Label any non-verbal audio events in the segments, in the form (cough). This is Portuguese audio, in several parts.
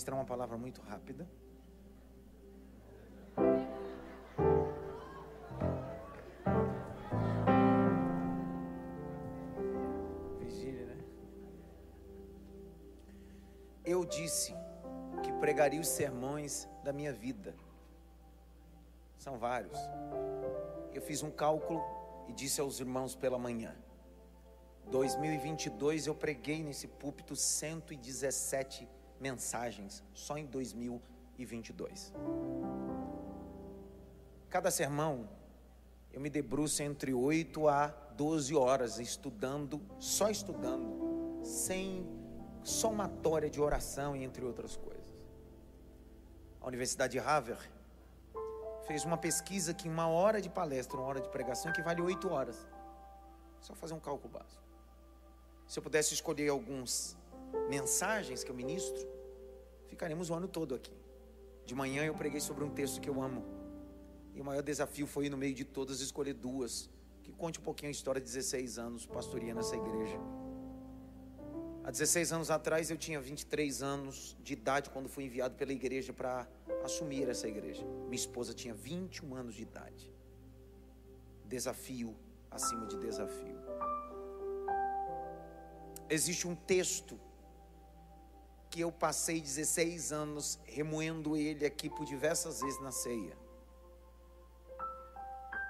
ministrar uma palavra muito rápida. Vigília, né? Eu disse que pregaria os sermões da minha vida. São vários. Eu fiz um cálculo e disse aos irmãos pela manhã: 2022 eu preguei nesse púlpito 117 mensagens só em 2022. Cada sermão eu me debruço entre 8 a 12 horas estudando, só estudando, sem somatória de oração e entre outras coisas. A Universidade de Harvard fez uma pesquisa que uma hora de palestra, uma hora de pregação equivale a 8 horas. Só fazer um cálculo básico. Se eu pudesse escolher algumas mensagens que eu ministro, ficaremos o ano todo aqui. De manhã eu preguei sobre um texto que eu amo. E o maior desafio foi, no meio de todas, escolher duas. Que conte um pouquinho a história de 16 anos pastoreando essa igreja. Há 16 anos atrás eu tinha 23 anos de idade quando fui enviado pela igreja para assumir essa igreja. Minha esposa tinha 21 anos de idade. Desafio acima de desafio. Existe um texto que eu passei 16 anos remoendo ele aqui por diversas vezes na ceia.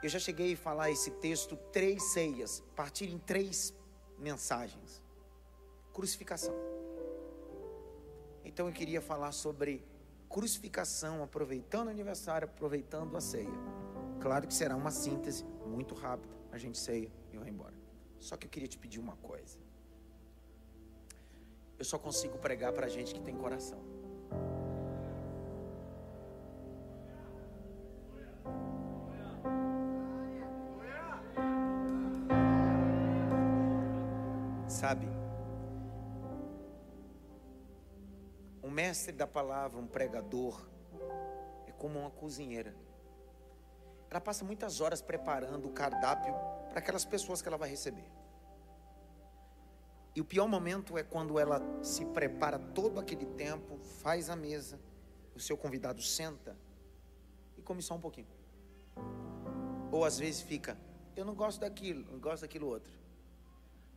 Eu já cheguei a falar esse texto três ceias, partir em três mensagens. Crucificação. Então eu queria falar sobre crucificação, aproveitando o aniversário, aproveitando a ceia. Claro que será uma síntese muito rápida, a gente ceia e vai embora. Só que eu queria te pedir uma coisa. Eu só consigo pregar para gente que tem coração. Sabe? Um mestre da palavra, um pregador, é como uma cozinheira. Ela passa muitas horas preparando o cardápio para aquelas pessoas que ela vai receber. E o pior momento é quando ela se prepara todo aquele tempo, faz a mesa, o seu convidado senta e come só um pouquinho. Ou às vezes fica, eu não gosto daquilo, não gosto daquilo outro.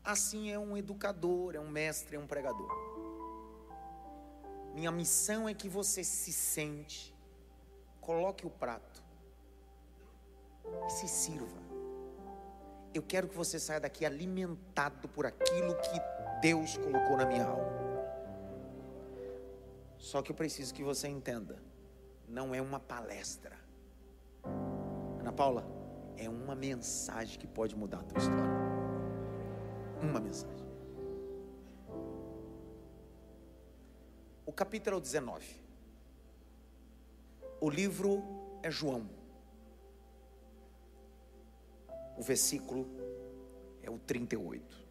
Assim é um educador, é um mestre, é um pregador. Minha missão é que você se sente, coloque o prato e se sirva. Eu quero que você saia daqui alimentado por aquilo que Deus colocou na minha alma. Só que eu preciso que você entenda, não é uma palestra. Ana Paula, é uma mensagem que pode mudar a tua história. Uma mensagem. O capítulo 19. O livro é João. O versículo é o 38.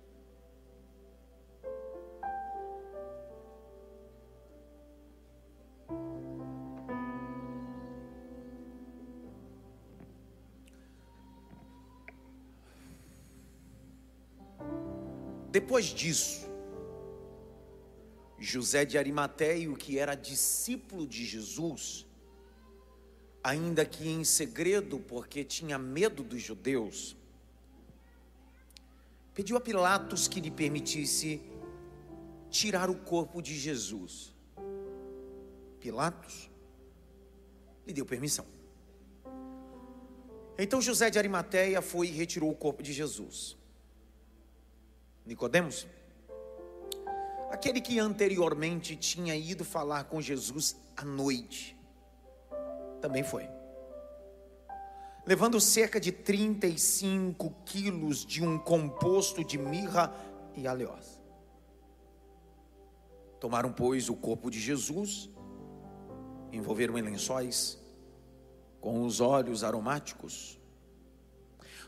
Depois disso, José de Arimateio, que era discípulo de Jesus, ainda que em segredo, porque tinha medo dos judeus, pediu a Pilatos que lhe permitisse tirar o corpo de Jesus. Pilatos lhe deu permissão. Então José de Arimateia foi e retirou o corpo de Jesus. Nicodemos, aquele que anteriormente tinha ido falar com Jesus à noite, também foi. Levando cerca de 35 quilos de um composto de mirra e aleós. Tomaram, pois, o corpo de Jesus, envolveram em lençóis, com os óleos aromáticos,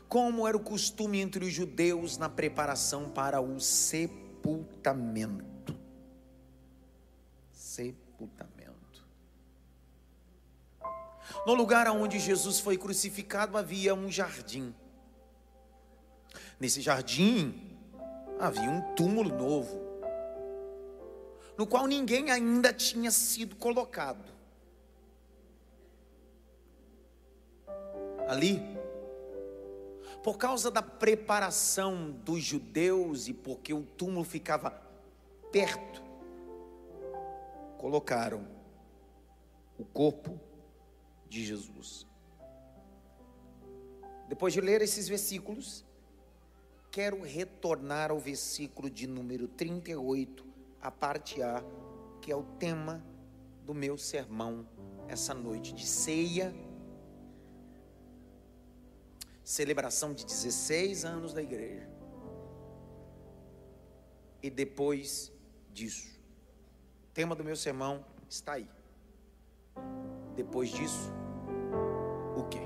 como era o costume entre os judeus na preparação para o sepultamento. sepultamento. No lugar onde Jesus foi crucificado havia um jardim. Nesse jardim havia um túmulo novo, no qual ninguém ainda tinha sido colocado. Ali, por causa da preparação dos judeus e porque o túmulo ficava perto, colocaram o corpo de Jesus. Depois de ler esses versículos, quero retornar ao versículo de número 38, a parte A, que é o tema do meu sermão essa noite de ceia celebração de 16 anos da igreja. E depois disso, o tema do meu sermão está aí. Depois disso, o quê?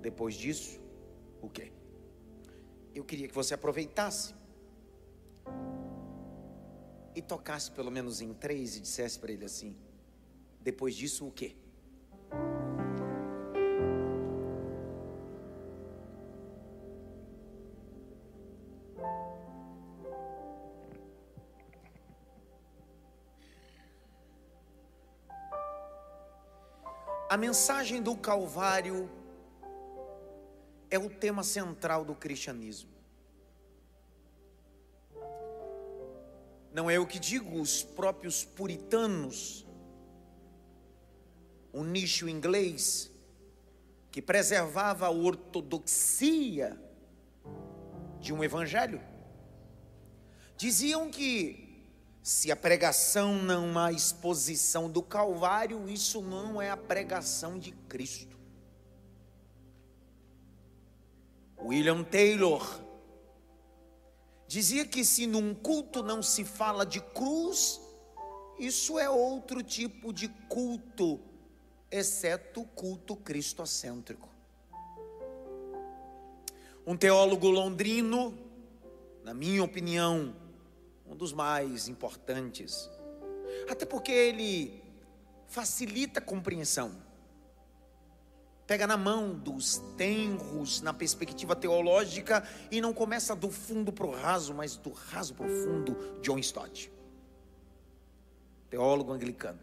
Depois disso, o quê? Eu queria que você aproveitasse e tocasse pelo menos em três e dissesse para ele assim: depois disso, o quê? A mensagem do Calvário é o tema central do cristianismo. Não é o que digo, os próprios puritanos, o nicho inglês, que preservava a ortodoxia de um evangelho, diziam que se a pregação não há exposição do Calvário, isso não é a pregação de Cristo. William Taylor dizia que se num culto não se fala de cruz, isso é outro tipo de culto, exceto o culto cristocêntrico. Um teólogo londrino, na minha opinião, um dos mais importantes, até porque ele facilita a compreensão. Pega na mão dos tenros na perspectiva teológica e não começa do fundo para o raso, mas do raso para o fundo, John Stott, teólogo anglicano.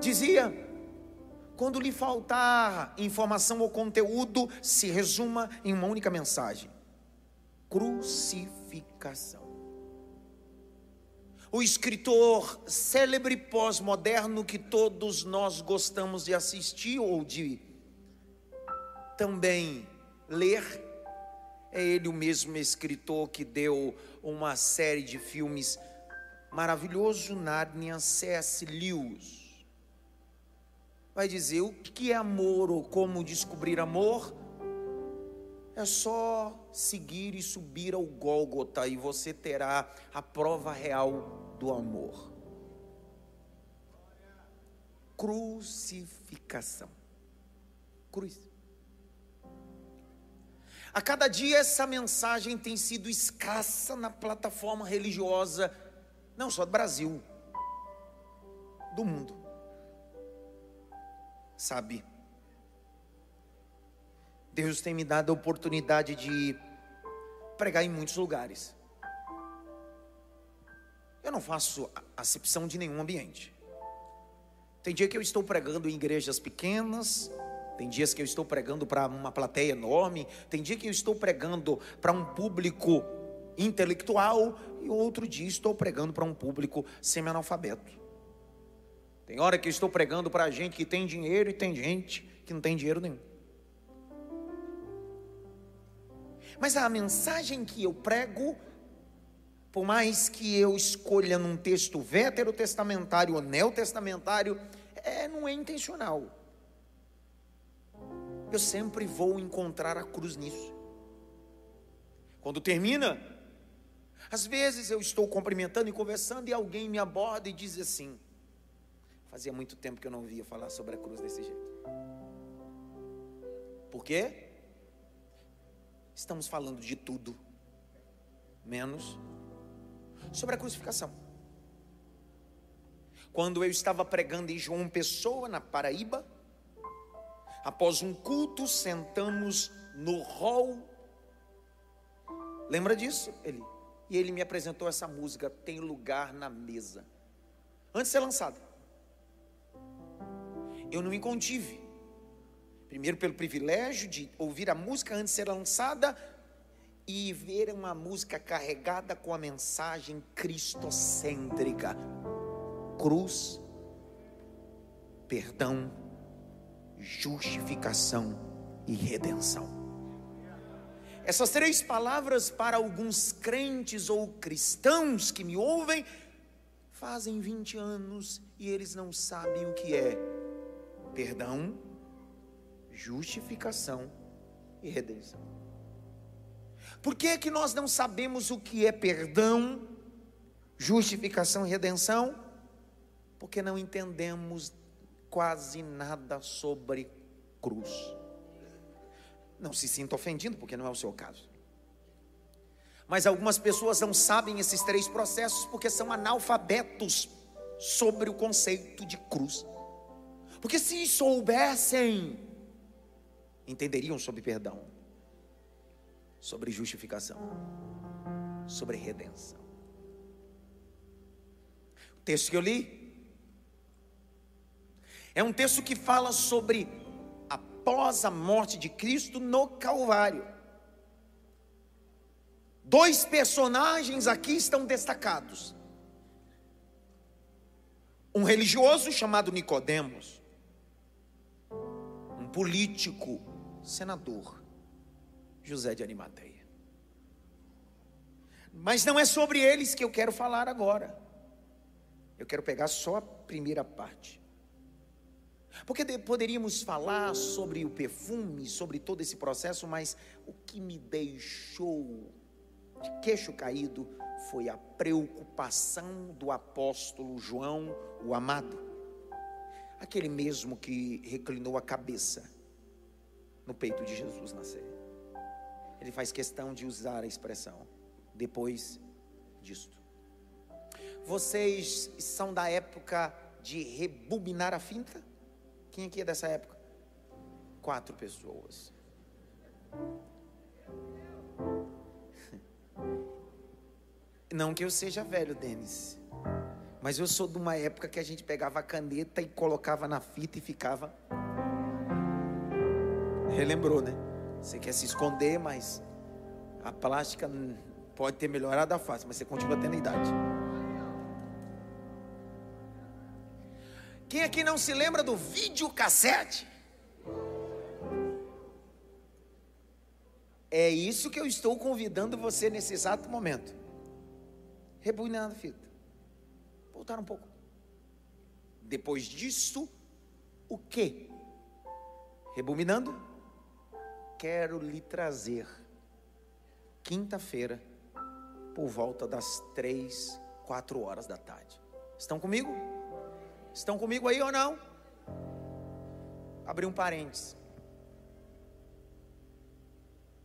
Dizia: quando lhe faltar informação ou conteúdo, se resuma em uma única mensagem: crucificação o escritor célebre pós-moderno que todos nós gostamos de assistir ou de também ler. É ele o mesmo escritor que deu uma série de filmes maravilhoso, Narnia, C.S. Lewis. Vai dizer o que é amor ou como descobrir amor? É só seguir e subir ao Gólgota e você terá a prova real do amor. Crucificação. Cruz. A cada dia essa mensagem tem sido escassa na plataforma religiosa, não só do Brasil, do mundo. Sabe, Deus tem me dado a oportunidade de pregar em muitos lugares. Eu não faço acepção de nenhum ambiente. Tem dia que eu estou pregando em igrejas pequenas, tem dias que eu estou pregando para uma plateia enorme, tem dia que eu estou pregando para um público intelectual e outro dia estou pregando para um público semi-analfabeto. Tem hora que eu estou pregando para gente que tem dinheiro e tem gente que não tem dinheiro nenhum. Mas a mensagem que eu prego por mais que eu escolha num texto veterotestamentário ou neotestamentário, é, não é intencional. Eu sempre vou encontrar a cruz nisso. Quando termina, às vezes eu estou cumprimentando e conversando e alguém me aborda e diz assim: Fazia muito tempo que eu não via falar sobre a cruz desse jeito. Por quê? Estamos falando de tudo, menos sobre a crucificação. quando eu estava pregando em João Pessoa, na Paraíba. Após um culto, sentamos no hall. Lembra disso? Ele. E ele me apresentou essa música, Tem Lugar na Mesa. Antes de ser lançada. Eu não me contive. Primeiro, pelo privilégio de ouvir a música antes de ser lançada e ver uma música carregada com a mensagem cristocêntrica: cruz, perdão, justificação e redenção. Essas três palavras, para alguns crentes ou cristãos que me ouvem, fazem 20 anos e eles não sabem o que é perdão, justificação e redenção. Por que, é que nós não sabemos o que é perdão, justificação e redenção? Porque não entendemos quase nada sobre cruz. Não se sinta ofendido, porque não é o seu caso. Mas algumas pessoas não sabem esses três processos porque são analfabetos sobre o conceito de cruz. Porque se soubessem, entenderiam sobre perdão, sobre justificação, sobre redenção. O texto que eu li é um texto que fala sobre após a morte de Cristo no Calvário. Dois personagens aqui estão destacados. Um religioso chamado Nicodemos, um político, senador, José de Arimateia. Mas não é sobre eles que eu quero falar agora. Eu quero pegar só a primeira parte. Porque poderíamos falar sobre o perfume, sobre todo esse processo, mas o que me deixou de queixo caído foi a preocupação do apóstolo João, o amado, aquele mesmo que reclinou a cabeça no peito de Jesus na ceia. Ele faz questão de usar a expressão depois disto. Vocês são da época de rebobinar a finta? Quem aqui é dessa época? Quatro pessoas. (laughs) Não que eu seja velho, Denis. Mas eu sou de uma época que a gente pegava a caneta e colocava na fita e ficava. Relembrou, né? Você quer se esconder, mas a plástica pode ter melhorado a face, mas você continua tendo idade. Quem aqui não se lembra do videocassete? É isso que eu estou convidando você nesse exato momento. Rebobinando a fita. Voltar um pouco. Depois disso, o que? Rebobinando, quero lhe trazer quinta-feira, por volta das três, quatro horas da tarde. Estão comigo? Estão comigo aí ou não? Abri um parênteses.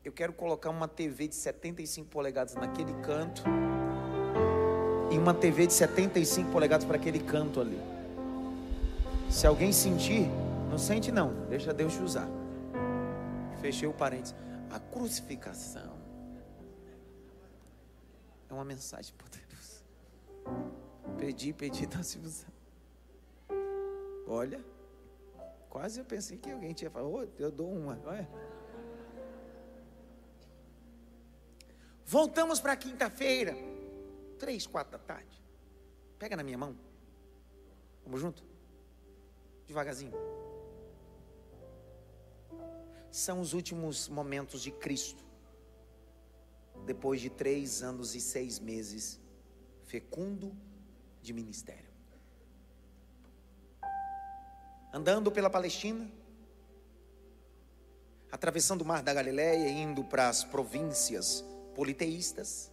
Eu quero colocar uma TV de 75 polegadas naquele canto e uma TV de 75 polegadas para aquele canto ali. Se alguém sentir, não sente não, deixa Deus te usar. Fechei o parênteses. A crucificação é uma mensagem poderosa. Pedi, pedi, está se usando. Olha, quase eu pensei que alguém tinha falado, oh, eu dou uma. Olha. Voltamos para quinta-feira, três, quatro da tarde. Pega na minha mão. Vamos junto? Devagarzinho. São os últimos momentos de Cristo. Depois de três anos e seis meses, fecundo de ministério andando pela Palestina, atravessando o mar da Galiléia e indo para as províncias politeístas.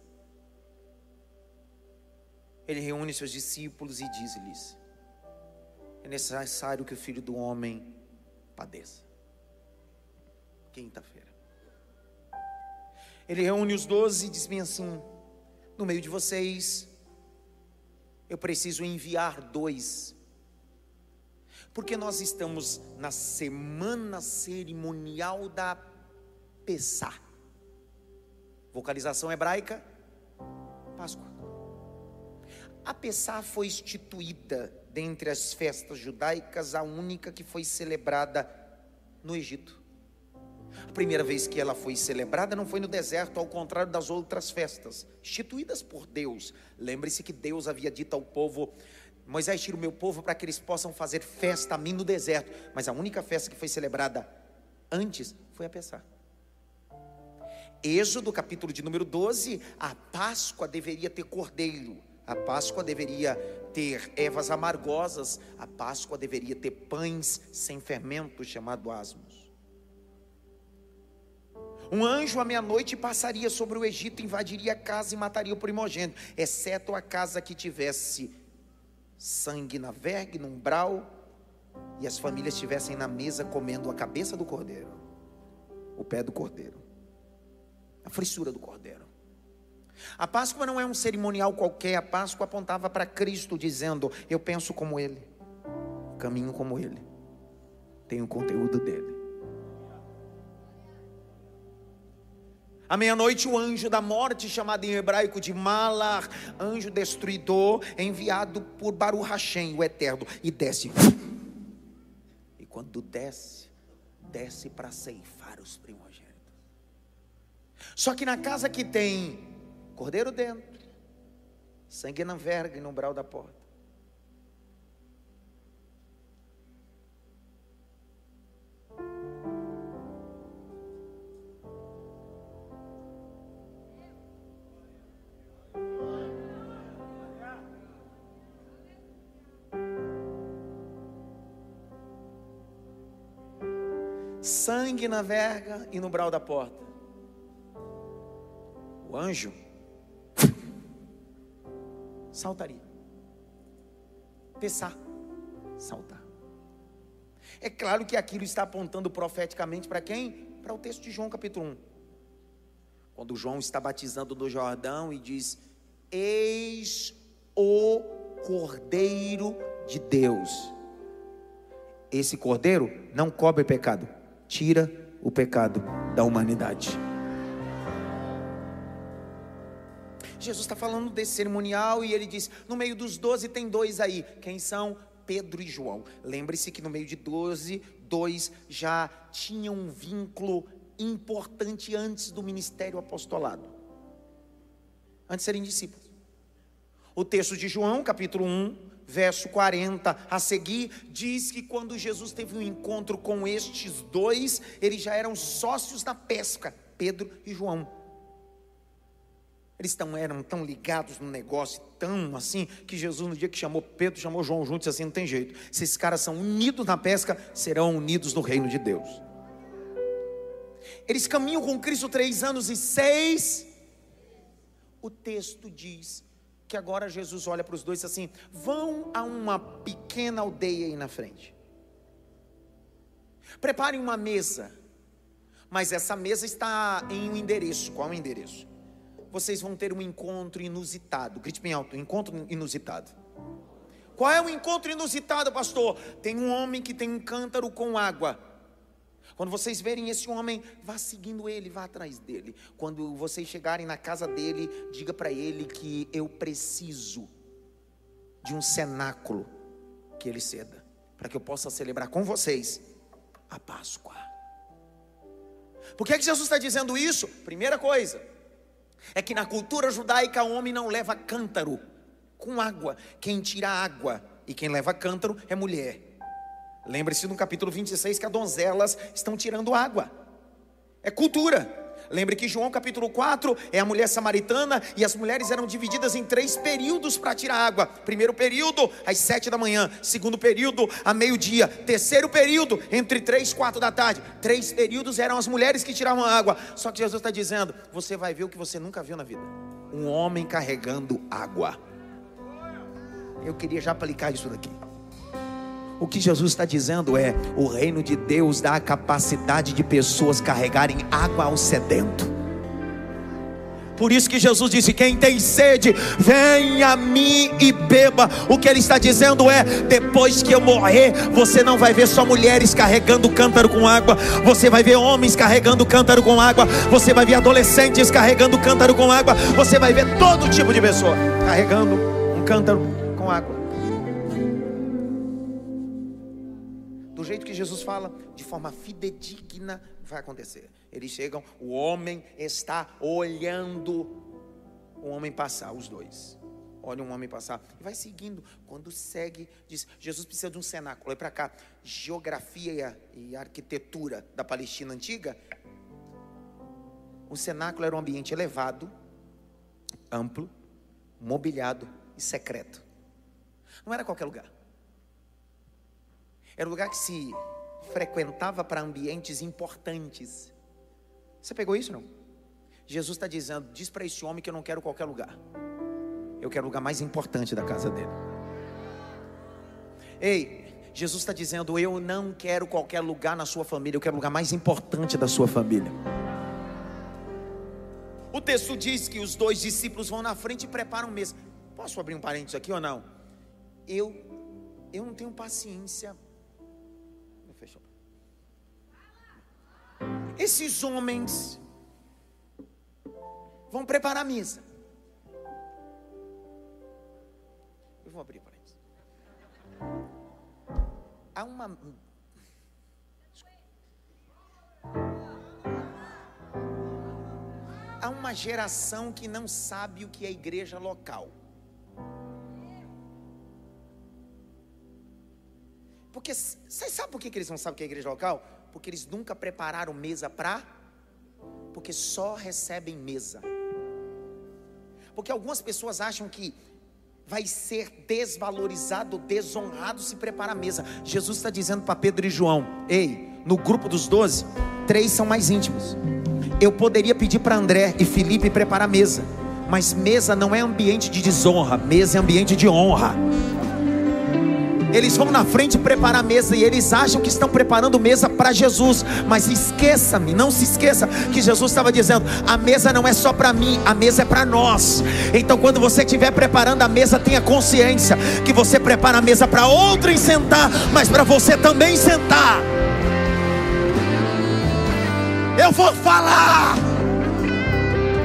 Ele reúne seus discípulos e diz-lhes: É necessário que o filho do homem padeça. Quinta-feira. Ele reúne os doze e diz-me assim: No meio de vocês eu preciso enviar dois. Porque nós estamos na semana cerimonial da Pessá. Vocalização hebraica, Páscoa. A Pessá foi instituída dentre as festas judaicas, a única que foi celebrada no Egito. A primeira vez que ela foi celebrada não foi no deserto, ao contrário das outras festas, instituídas por Deus. Lembre-se que Deus havia dito ao povo: Moisés, tira o meu povo para que eles possam fazer festa a mim no deserto. Mas a única festa que foi celebrada antes foi a Pessá. Êxodo, capítulo de número 12, a Páscoa deveria ter cordeiro, a Páscoa deveria ter ervas amargosas, a Páscoa deveria ter pães sem fermento, chamado asmos. Um anjo à meia-noite passaria sobre o Egito, invadiria a casa e mataria o primogênito, exceto a casa que tivesse sangue na verga, no umbral, e as famílias estivessem na mesa comendo a cabeça do cordeiro, o pé do cordeiro, a frissura do cordeiro. A Páscoa não é um cerimonial qualquer, a Páscoa apontava para Cristo, dizendo: Eu penso como Ele, caminho como Ele, tenho o conteúdo dele. À meia-noite, o anjo da morte, chamado em hebraico de Malar, anjo destruidor, enviado por Baruch Hashem, o Eterno, e desce. E quando desce, desce para ceifar os primogênitos. Só que na casa que tem cordeiro dentro, sangue na verga e no umbral da porta, sangue na verga e no brau da porta. O anjo saltaria. Pensar, saltar. É claro que aquilo está apontando profeticamente para quem? Para o texto de João capítulo 1. Quando João está batizando no Jordão e diz: Eis o Cordeiro de Deus. Esse cordeiro não cobre pecado tira o pecado da humanidade. Jesus está falando desse cerimonial e ele diz: no meio dos doze tem dois aí. Quem são? Pedro e João. Lembre-se que no meio de doze, dois já tinham um vínculo importante antes do ministério apostolado antes de serem discípulos. O texto de João, capítulo 1, verso 40 a seguir, diz que quando Jesus teve um encontro com estes dois, eles já eram sócios da pesca, Pedro e João. Eles tão, eram tão ligados no negócio, tão assim, que Jesus, no dia que chamou Pedro, chamou João juntos, assim: não tem jeito. Se esses caras são unidos na pesca, serão unidos no reino de Deus. Eles caminham com Cristo três anos e seis. O texto diz que agora Jesus olha para os dois e diz assim: vão a uma pequena aldeia aí na frente. Preparem uma mesa. Mas essa mesa está em um endereço. Qual é o endereço? Vocês vão ter um encontro inusitado. Grite bem alto: encontro inusitado. Qual é o encontro inusitado, pastor? Tem um homem que tem um cântaro com água. Quando vocês verem esse homem, vá seguindo ele, vá atrás dele. Quando vocês chegarem na casa dele, diga para ele que eu preciso de um cenáculo que ele ceda, para que eu possa celebrar com vocês a Páscoa. Por que, é que Jesus está dizendo isso? Primeira coisa, é que na cultura judaica o homem não leva cântaro com água. Quem tira água e quem leva cântaro é mulher. Lembre-se no capítulo 26 que as donzelas estão tirando água. É cultura. Lembre que João capítulo 4 é a mulher samaritana e as mulheres eram divididas em três períodos para tirar água. Primeiro período, às sete da manhã. Segundo período, a meio-dia. Terceiro período, entre três e quatro da tarde. Três períodos eram as mulheres que tiravam água. Só que Jesus está dizendo: você vai ver o que você nunca viu na vida: um homem carregando água. Eu queria já aplicar isso daqui. O que Jesus está dizendo é: o reino de Deus dá a capacidade de pessoas carregarem água ao sedento. Por isso que Jesus disse: Quem tem sede, venha a mim e beba. O que ele está dizendo é: depois que eu morrer, você não vai ver só mulheres carregando cântaro com água, você vai ver homens carregando cântaro com água, você vai ver adolescentes carregando cântaro com água, você vai ver todo tipo de pessoa carregando um cântaro com água. Jeito que Jesus fala, de forma fidedigna, vai acontecer. Eles chegam, o homem está olhando o homem passar, os dois. Olha um homem passar e vai seguindo. Quando segue, diz: Jesus precisa de um cenáculo. Olha para cá. Geografia e arquitetura da Palestina antiga. O cenáculo era um ambiente elevado, amplo, mobiliado e secreto. Não era qualquer lugar. Era um lugar que se frequentava para ambientes importantes. Você pegou isso não? Jesus está dizendo: diz para esse homem que eu não quero qualquer lugar. Eu quero o lugar mais importante da casa dele. Ei, Jesus está dizendo: eu não quero qualquer lugar na sua família, eu quero o lugar mais importante da sua família. O texto diz que os dois discípulos vão na frente e preparam mesa. Posso abrir um parênteses aqui ou não? Eu, eu não tenho paciência Esses homens vão preparar a mesa. Eu vou abrir para eles. Há uma. Há uma geração que não sabe o que é igreja local. Porque, vocês sabem por que eles não sabem o que é igreja local? Porque eles nunca prepararam mesa para. Porque só recebem mesa. Porque algumas pessoas acham que vai ser desvalorizado, desonrado se preparar a mesa. Jesus está dizendo para Pedro e João: Ei, no grupo dos doze, três são mais íntimos. Eu poderia pedir para André e Felipe preparar a mesa, mas mesa não é ambiente de desonra, mesa é ambiente de honra. Eles vão na frente preparar a mesa e eles acham que estão preparando mesa para Jesus. Mas esqueça-me, não se esqueça que Jesus estava dizendo: a mesa não é só para mim, a mesa é para nós. Então, quando você estiver preparando a mesa, tenha consciência que você prepara a mesa para outro sentar, mas para você também sentar. Eu vou falar.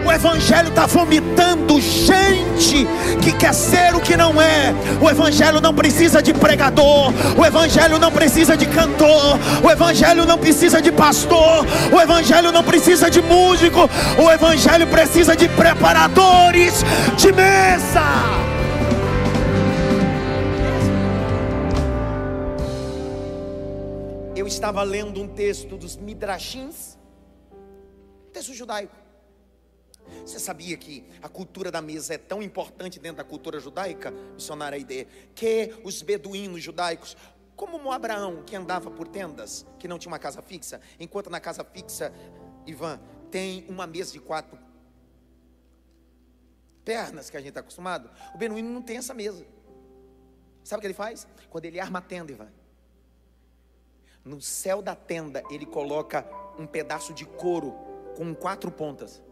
O Evangelho está vomitando gente que quer ser o que não é. O Evangelho não precisa de pregador. O Evangelho não precisa de cantor. O Evangelho não precisa de pastor. O Evangelho não precisa de músico. O Evangelho precisa de preparadores de mesa. Eu estava lendo um texto dos Midrashins, texto judaico. Você sabia que a cultura da mesa é tão importante dentro da cultura judaica? Missionária ideia que os beduínos judaicos, como o Abraão que andava por tendas, que não tinha uma casa fixa, enquanto na casa fixa, Ivan, tem uma mesa de quatro pernas que a gente está acostumado, o beduíno não tem essa mesa. Sabe o que ele faz? Quando ele arma a tenda, Ivan, no céu da tenda ele coloca um pedaço de couro com quatro pontas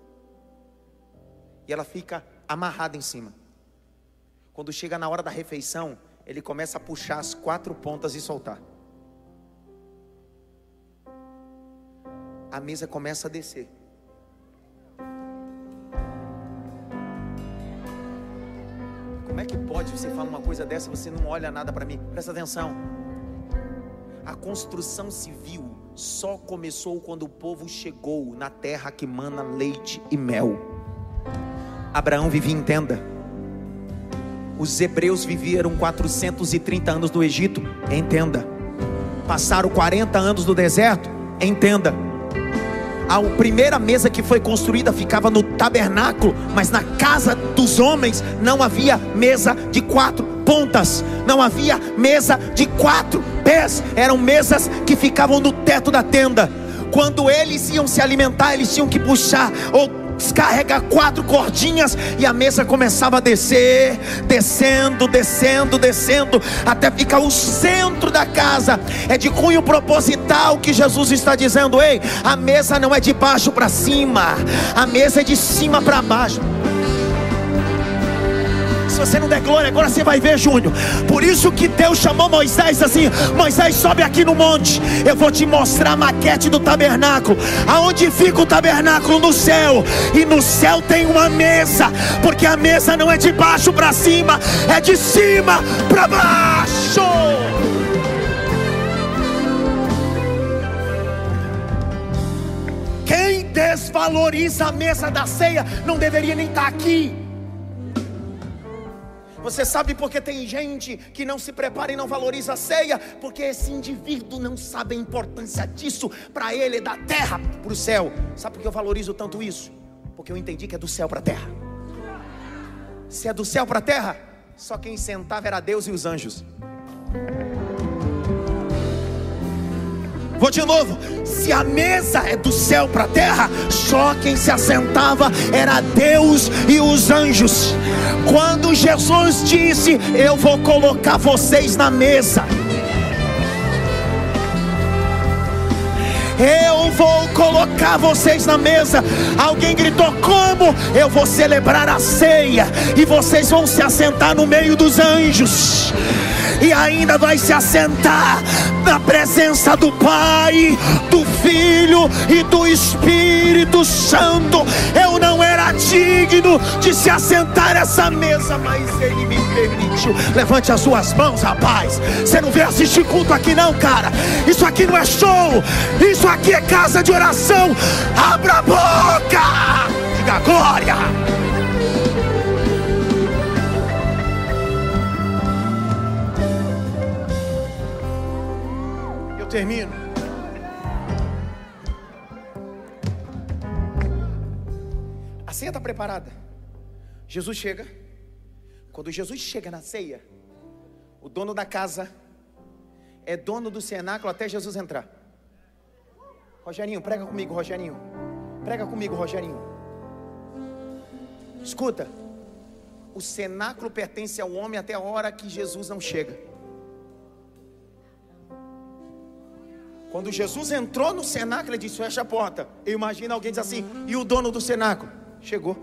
e ela fica amarrada em cima. Quando chega na hora da refeição, ele começa a puxar as quatro pontas e soltar. A mesa começa a descer. Como é que pode você falar uma coisa dessa você não olha nada para mim? Presta atenção. A construção civil só começou quando o povo chegou na terra que mana leite e mel. Abraão vivia em tenda. Os hebreus viveram 430 anos no Egito em tenda. Passaram 40 anos no deserto em tenda. A primeira mesa que foi construída ficava no tabernáculo, mas na casa dos homens não havia mesa de quatro pontas, não havia mesa de quatro pés, eram mesas que ficavam no teto da tenda. Quando eles iam se alimentar, eles tinham que puxar ou descarrega quatro cordinhas e a mesa começava a descer, descendo, descendo, descendo, até ficar o centro da casa. É de cunho proposital que Jesus está dizendo: ei, a mesa não é de baixo para cima, a mesa é de cima para baixo você não der glória, agora você vai ver, Júnior. Por isso que Deus chamou Moisés assim: Moisés, sobe aqui no monte. Eu vou te mostrar a maquete do tabernáculo. Aonde fica o tabernáculo? No céu. E no céu tem uma mesa, porque a mesa não é de baixo para cima, é de cima para baixo. Quem desvaloriza a mesa da ceia não deveria nem estar aqui. Você sabe por que tem gente que não se prepara e não valoriza a ceia? Porque esse indivíduo não sabe a importância disso. Para ele é da terra para o céu. Sabe por que eu valorizo tanto isso? Porque eu entendi que é do céu para a terra. Se é do céu para a terra, só quem sentava era Deus e os anjos. Vou de novo. Se a mesa é do céu para a terra, só quem se assentava era Deus e os anjos. Quando Jesus disse: Eu vou colocar vocês na mesa. Eu vou colocar vocês na mesa. Alguém gritou: Como? Eu vou celebrar a ceia. E vocês vão se assentar no meio dos anjos e ainda vai se assentar na presença do Pai, do Filho e do Espírito Santo. Eu não era digno de se assentar essa mesa, mas Ele me permitiu. Levante as suas mãos, rapaz. Você não veio assistir culto aqui, não, cara. Isso aqui não é show, isso aqui é casa de oração. Abra a boca, diga glória. Termino. A ceia está preparada. Jesus chega. Quando Jesus chega na ceia, o dono da casa é dono do cenáculo até Jesus entrar. Rogerinho, prega comigo, Rogerinho. Prega comigo, Rogerinho. Escuta, o cenáculo pertence ao homem até a hora que Jesus não chega. Quando Jesus entrou no cenáculo, ele disse: Fecha a porta. Eu imagino alguém diz assim: E o dono do cenáculo? Chegou.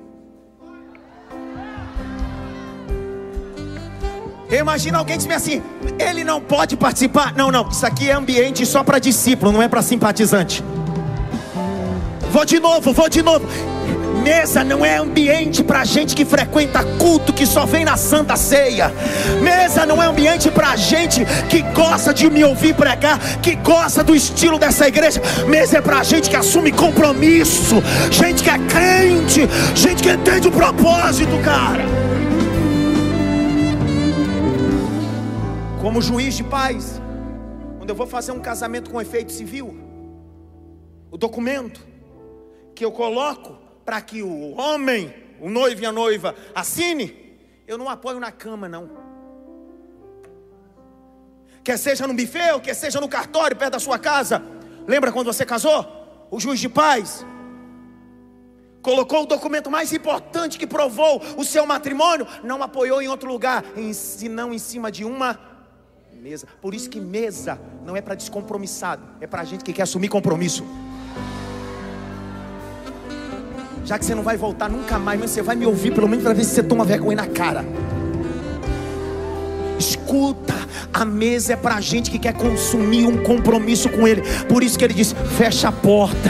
Eu imagino alguém dizer assim: Ele não pode participar. Não, não. Isso aqui é ambiente só para discípulo, não é para simpatizante. Vou de novo, vou de novo. Mesa não é ambiente para gente que frequenta culto, que só vem na Santa Ceia. Mesa não é ambiente para gente que gosta de me ouvir pregar, que gosta do estilo dessa igreja. Mesa é para gente que assume compromisso, gente que é crente, gente que entende o propósito, cara. Como juiz de paz, quando eu vou fazer um casamento com efeito civil, o documento que eu coloco para que o homem, o noivo e a noiva assine, eu não apoio na cama, não. Quer seja no buffet, quer seja no cartório, perto da sua casa. Lembra quando você casou? O juiz de paz colocou o documento mais importante que provou o seu matrimônio, não apoiou em outro lugar, senão em cima de uma mesa. Por isso que mesa não é para descompromissado, é para gente que quer assumir compromisso já que você não vai voltar nunca mais, mas você vai me ouvir pelo menos para ver se você toma vergonha na cara. Escuta, a mesa é para gente que quer consumir um compromisso com Ele. Por isso que Ele diz: fecha a porta,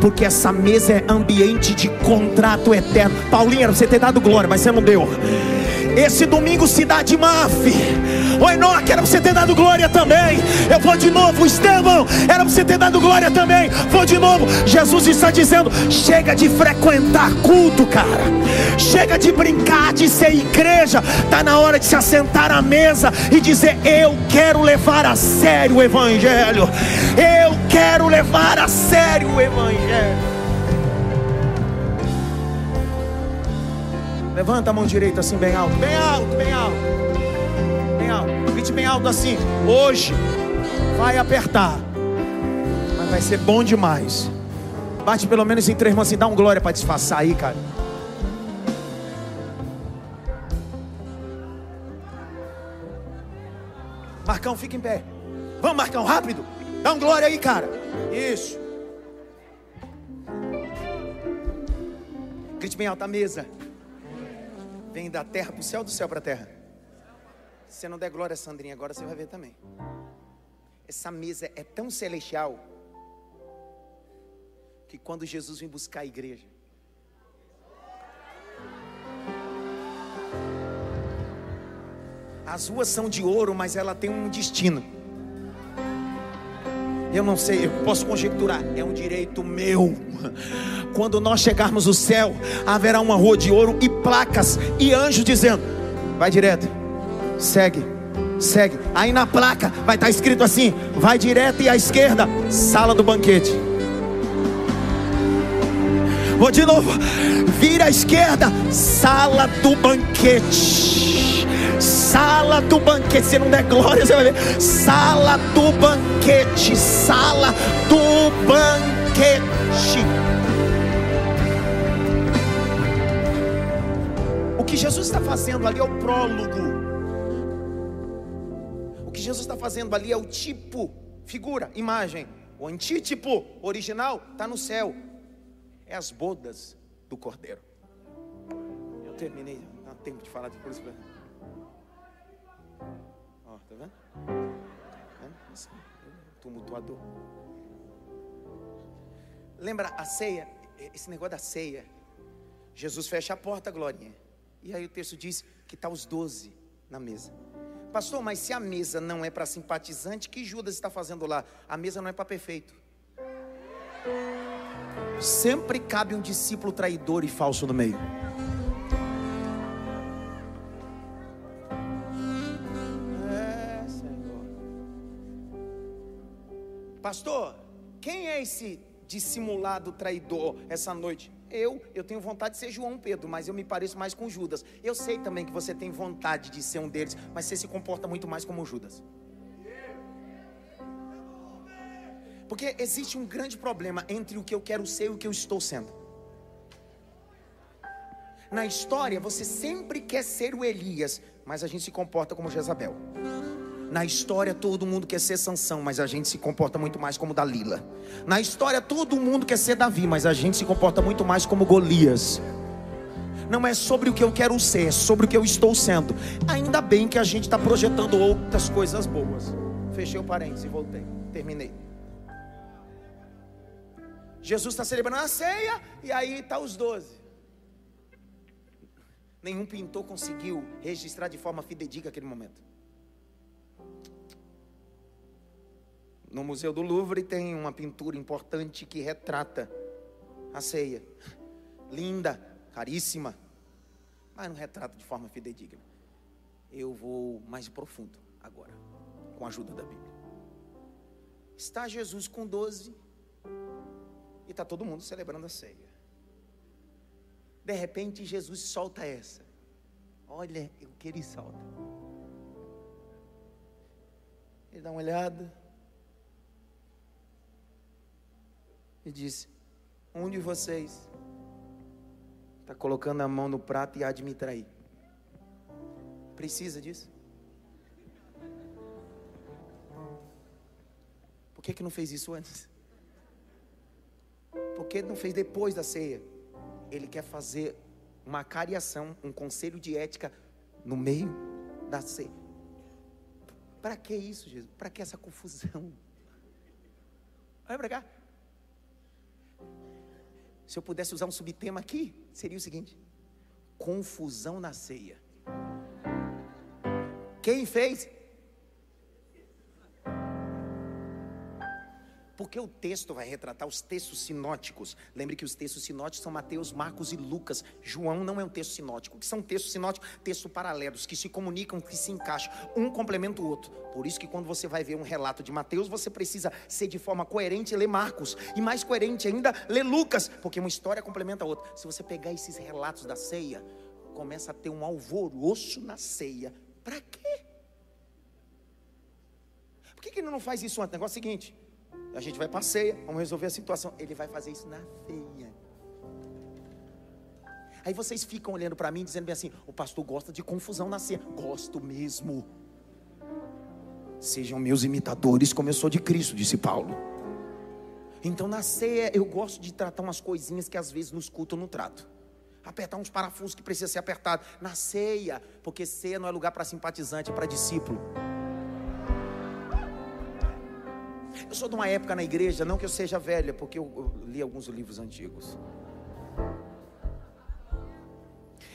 porque essa mesa é ambiente de contrato eterno. Paulinho, era você ter dado glória, mas você não deu. Esse domingo, Cidade Maf. O Enoque, era você ter dado glória também. Eu vou de novo. Estevão, era você ter dado glória também. Vou de novo. Jesus está dizendo: chega de frequentar culto, cara. Chega de brincar, de ser igreja. Está na hora de se assentar à mesa e dizer: Eu quero levar a sério o Evangelho. Eu quero levar a sério o Evangelho. Levanta a mão direita assim bem alto, bem alto, bem alto. Bem alto. Grite bem alto assim. Hoje vai apertar. Mas vai ser bom demais. Bate pelo menos em três mãos assim, dá um glória para disfarçar aí, cara. Marcão, fica em pé. Vamos, Marcão, rápido. Dá um glória aí, cara. Isso. Grite bem alta a mesa. Vem da terra para o céu, do céu para a terra. Se você não der glória, Sandrinha, agora você vai ver também. Essa mesa é tão celestial que quando Jesus vem buscar a igreja, as ruas são de ouro, mas ela tem um destino. Eu não sei, eu posso conjecturar, é um direito meu. Quando nós chegarmos no céu, haverá uma rua de ouro e placas e anjos dizendo: vai direto, segue, segue. Aí na placa vai estar escrito assim: vai direto e à esquerda, sala do banquete. Vou de novo, vira à esquerda, sala do banquete sala do banquete. Se não der glória, você vai ver. Sala do banquete, sala do banquete. O que Jesus está fazendo ali é o prólogo. O que Jesus está fazendo ali é o tipo, figura, imagem. O antítipo original está no céu. É as bodas do cordeiro. Eu terminei, não dá tempo de falar de coisa. Tumultuador. Lembra a ceia? Esse negócio da ceia. Jesus fecha a porta, Glorinha. E aí o texto diz que está os doze na mesa. Pastor, mas se a mesa não é para simpatizante, que Judas está fazendo lá? A mesa não é para perfeito. Sempre cabe um discípulo traidor e falso no meio. Pastor, quem é esse dissimulado traidor essa noite? Eu, eu tenho vontade de ser João Pedro, mas eu me pareço mais com Judas. Eu sei também que você tem vontade de ser um deles, mas você se comporta muito mais como Judas. Porque existe um grande problema entre o que eu quero ser e o que eu estou sendo. Na história, você sempre quer ser o Elias, mas a gente se comporta como Jezabel. Na história todo mundo quer ser Sansão, mas a gente se comporta muito mais como Dalila. Na história todo mundo quer ser Davi, mas a gente se comporta muito mais como Golias. Não é sobre o que eu quero ser, é sobre o que eu estou sendo. Ainda bem que a gente está projetando outras coisas boas. Fechei o parênteses e voltei. Terminei. Jesus está celebrando a ceia e aí está os doze. Nenhum pintor conseguiu registrar de forma fidedigna aquele momento. No Museu do Louvre tem uma pintura importante que retrata a ceia. Linda, caríssima, mas não retrata de forma fidedigna. Eu vou mais profundo agora, com a ajuda da Bíblia. Está Jesus com doze e está todo mundo celebrando a ceia. De repente Jesus solta essa. Olha o que ele solta. Ele dá uma olhada. E disse: Um de vocês está colocando a mão no prato e há de me trair. Precisa disso? Por que, que não fez isso antes? Por que não fez depois da ceia? Ele quer fazer uma cariação, um conselho de ética no meio da ceia. Para que isso, Jesus? Para que essa confusão? Olha para cá. Se eu pudesse usar um subtema aqui, seria o seguinte: confusão na ceia. Quem fez? Porque o texto vai retratar os textos sinóticos. Lembre que os textos sinóticos são Mateus, Marcos e Lucas. João não é um texto sinótico. O que são textos sinóticos? Textos paralelos, que se comunicam, que se encaixam. Um complementa o outro. Por isso que quando você vai ver um relato de Mateus, você precisa ser de forma coerente e ler Marcos. E mais coerente ainda, ler Lucas. Porque uma história complementa a outra. Se você pegar esses relatos da ceia, começa a ter um alvoroço na ceia. Para quê? Por que, que ele não faz isso antes? O negócio é o seguinte: A gente vai para ceia, vamos resolver a situação. Ele vai fazer isso na ceia. Aí vocês ficam olhando para mim dizendo bem assim: o pastor gosta de confusão na ceia. Gosto mesmo. Sejam meus imitadores, como eu sou de Cristo, disse Paulo. Então na ceia eu gosto de tratar umas coisinhas que às vezes nos cultos eu não trato. Apertar uns parafusos que precisa ser apertado. Na ceia, porque ceia não é lugar para simpatizante, é para discípulo. Eu sou de uma época na igreja, não que eu seja velha, porque eu, eu li alguns livros antigos.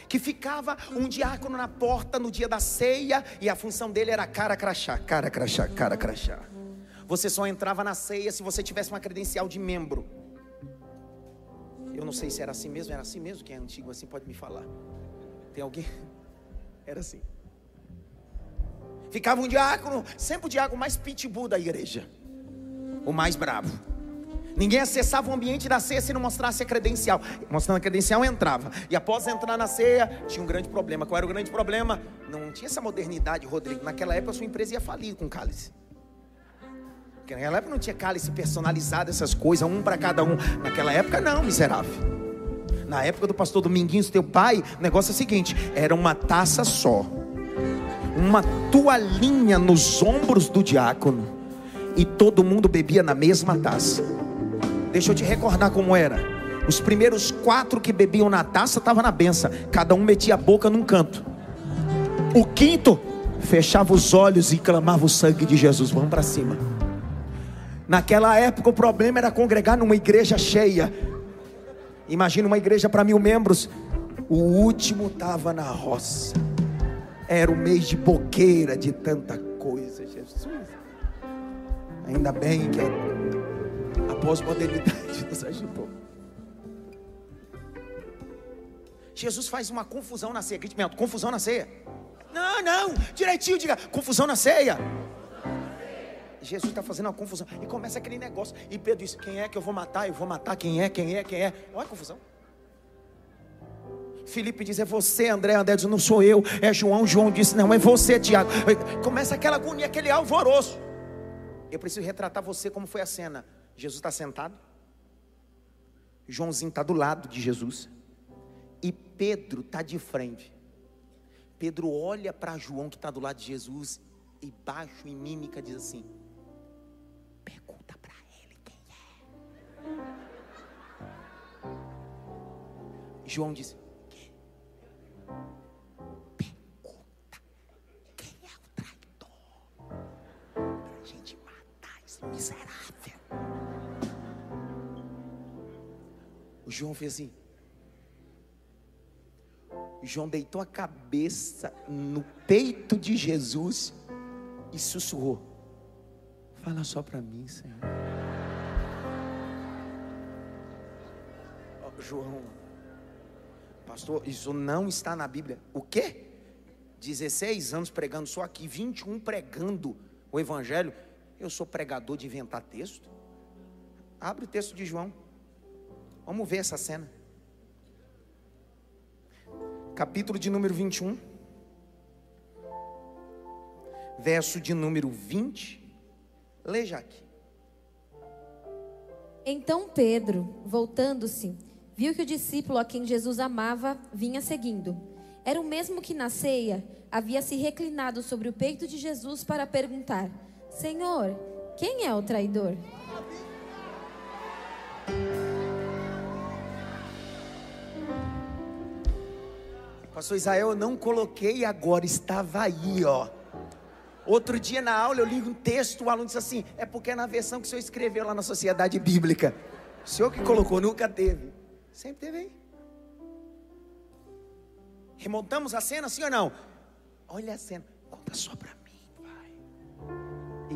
Que ficava um diácono na porta no dia da ceia e a função dele era cara crachá, cara crachá, cara crachá. Você só entrava na ceia se você tivesse uma credencial de membro. Eu não sei se era assim mesmo, era assim mesmo, quem é antigo assim pode me falar. Tem alguém? (laughs) Era assim. Ficava um diácono, sempre o diácono mais pitbull da igreja. O mais bravo. Ninguém acessava o ambiente da ceia se não mostrasse a credencial. Mostrando a credencial, entrava. E após entrar na ceia, tinha um grande problema. Qual era o grande problema? Não tinha essa modernidade, Rodrigo. Naquela época, a sua empresa ia falir com cálice. Porque naquela época não tinha cálice personalizado, essas coisas, um para cada um. Naquela época não, miserável. Na época do pastor Dominguinhos, teu pai, o negócio é o seguinte: era uma taça só, uma toalhinha nos ombros do diácono, e todo mundo bebia na mesma taça. Deixa eu te recordar como era. Os primeiros quatro que bebiam na taça estavam na benção, cada um metia a boca num canto. O quinto fechava os olhos e clamava o sangue de Jesus. Vamos para cima. Naquela época o problema era congregar numa igreja cheia. Imagina uma igreja para mil membros. O último estava na roça. Era o mês de boqueira de tanta coisa, Jesus. Ainda bem que a pós-modernidade (laughs) nos ajudou. Jesus faz uma confusão na ceia. Confusão na ceia. Não, não, direitinho, diga, confusão na ceia. Jesus está fazendo uma confusão. E começa aquele negócio. E Pedro diz: Quem é que eu vou matar? Eu vou matar quem é, quem é, quem é. Olha a confusão. Felipe diz: É você, André. André diz: Não sou eu. É João. João disse: Não, é você, Tiago. Começa aquela agonia, aquele alvoroço. Eu preciso retratar você como foi a cena. Jesus está sentado. Joãozinho está do lado de Jesus. E Pedro está de frente. Pedro olha para João que está do lado de Jesus e baixo em mímica diz assim: João disse: Pergunta miserável. O João fez assim. O João deitou a cabeça no peito de Jesus e sussurrou: Fala só para mim, Senhor. Oh, João, pastor, isso não está na Bíblia. O quê? 16 anos pregando só aqui, 21 pregando o Evangelho. Eu sou pregador de inventar texto. Abre o texto de João. Vamos ver essa cena. Capítulo de número 21. Verso de número 20. Leia aqui. Então Pedro, voltando-se, viu que o discípulo a quem Jesus amava vinha seguindo. Era o mesmo que na ceia havia se reclinado sobre o peito de Jesus para perguntar: Senhor, quem é o traidor? Pastor Israel, eu não coloquei agora, estava aí, ó. Outro dia na aula eu li um texto, o aluno disse assim: é porque é na versão que o senhor escreveu lá na Sociedade Bíblica. O senhor que colocou, nunca teve. Sempre teve aí. Remontamos a cena, sim ou não? Olha a cena, conta só para mim.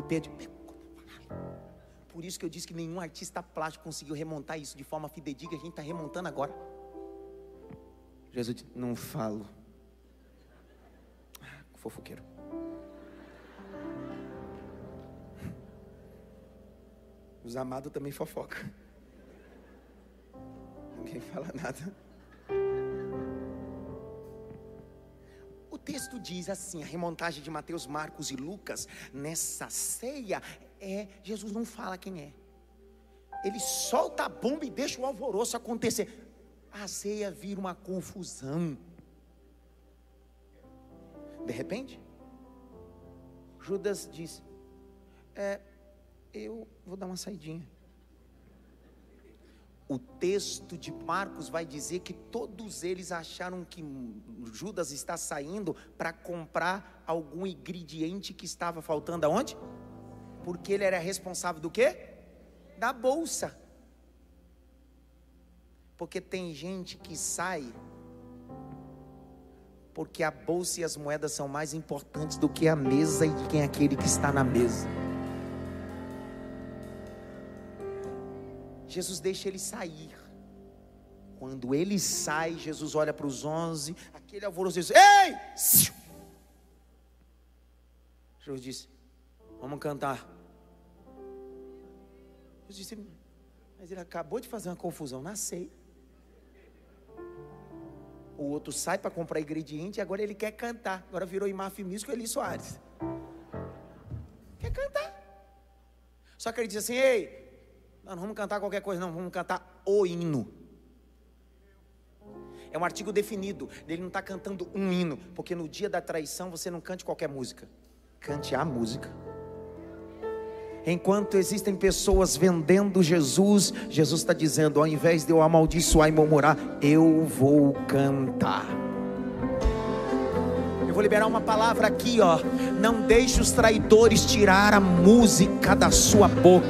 E Pedro, por isso que eu disse que nenhum artista plástico conseguiu remontar isso de forma fidedigna, a gente está remontando agora. Jesus disse, não falo. Ah, fofoqueiro. Os amados também fofocam. Ninguém fala nada. Texto diz assim: a remontagem de Mateus, Marcos e Lucas, nessa ceia, é Jesus não fala quem é. ele solta a bomba e deixa o alvoroço acontecer. A ceia vira uma confusão. De repente, Judas diz: É, eu vou dar uma saidinha. O texto de Marcos vai dizer que todos eles acharam que Judas está saindo para comprar algum ingrediente que estava faltando aonde? Porque ele era responsável do quê? Da bolsa. Porque tem gente que sai porque a bolsa e as moedas são mais importantes do que a mesa e quem é aquele que está na mesa. Jesus deixa ele sair. Quando ele sai, Jesus olha para os onze, aquele alvoroço diz: Ei! Jesus disse: Vamos cantar. Jesus disse: Mas ele acabou de fazer uma confusão na ceia. O outro sai para comprar ingrediente e agora ele quer cantar. Agora virou Imaf Místico Eli Soares. Quer cantar. Só que ele diz assim: Ei, não, não vamos cantar qualquer coisa, não, vamos cantar o hino. É um artigo definido, ele não está cantando um hino, porque no dia da traição você não cante qualquer música, cante a música. Enquanto existem pessoas vendendo Jesus, Jesus está dizendo: ao invés de eu amaldiçoar e murmurar, eu vou cantar. Eu vou liberar uma palavra aqui, ó. Não deixe os traidores tirar a música da sua boca.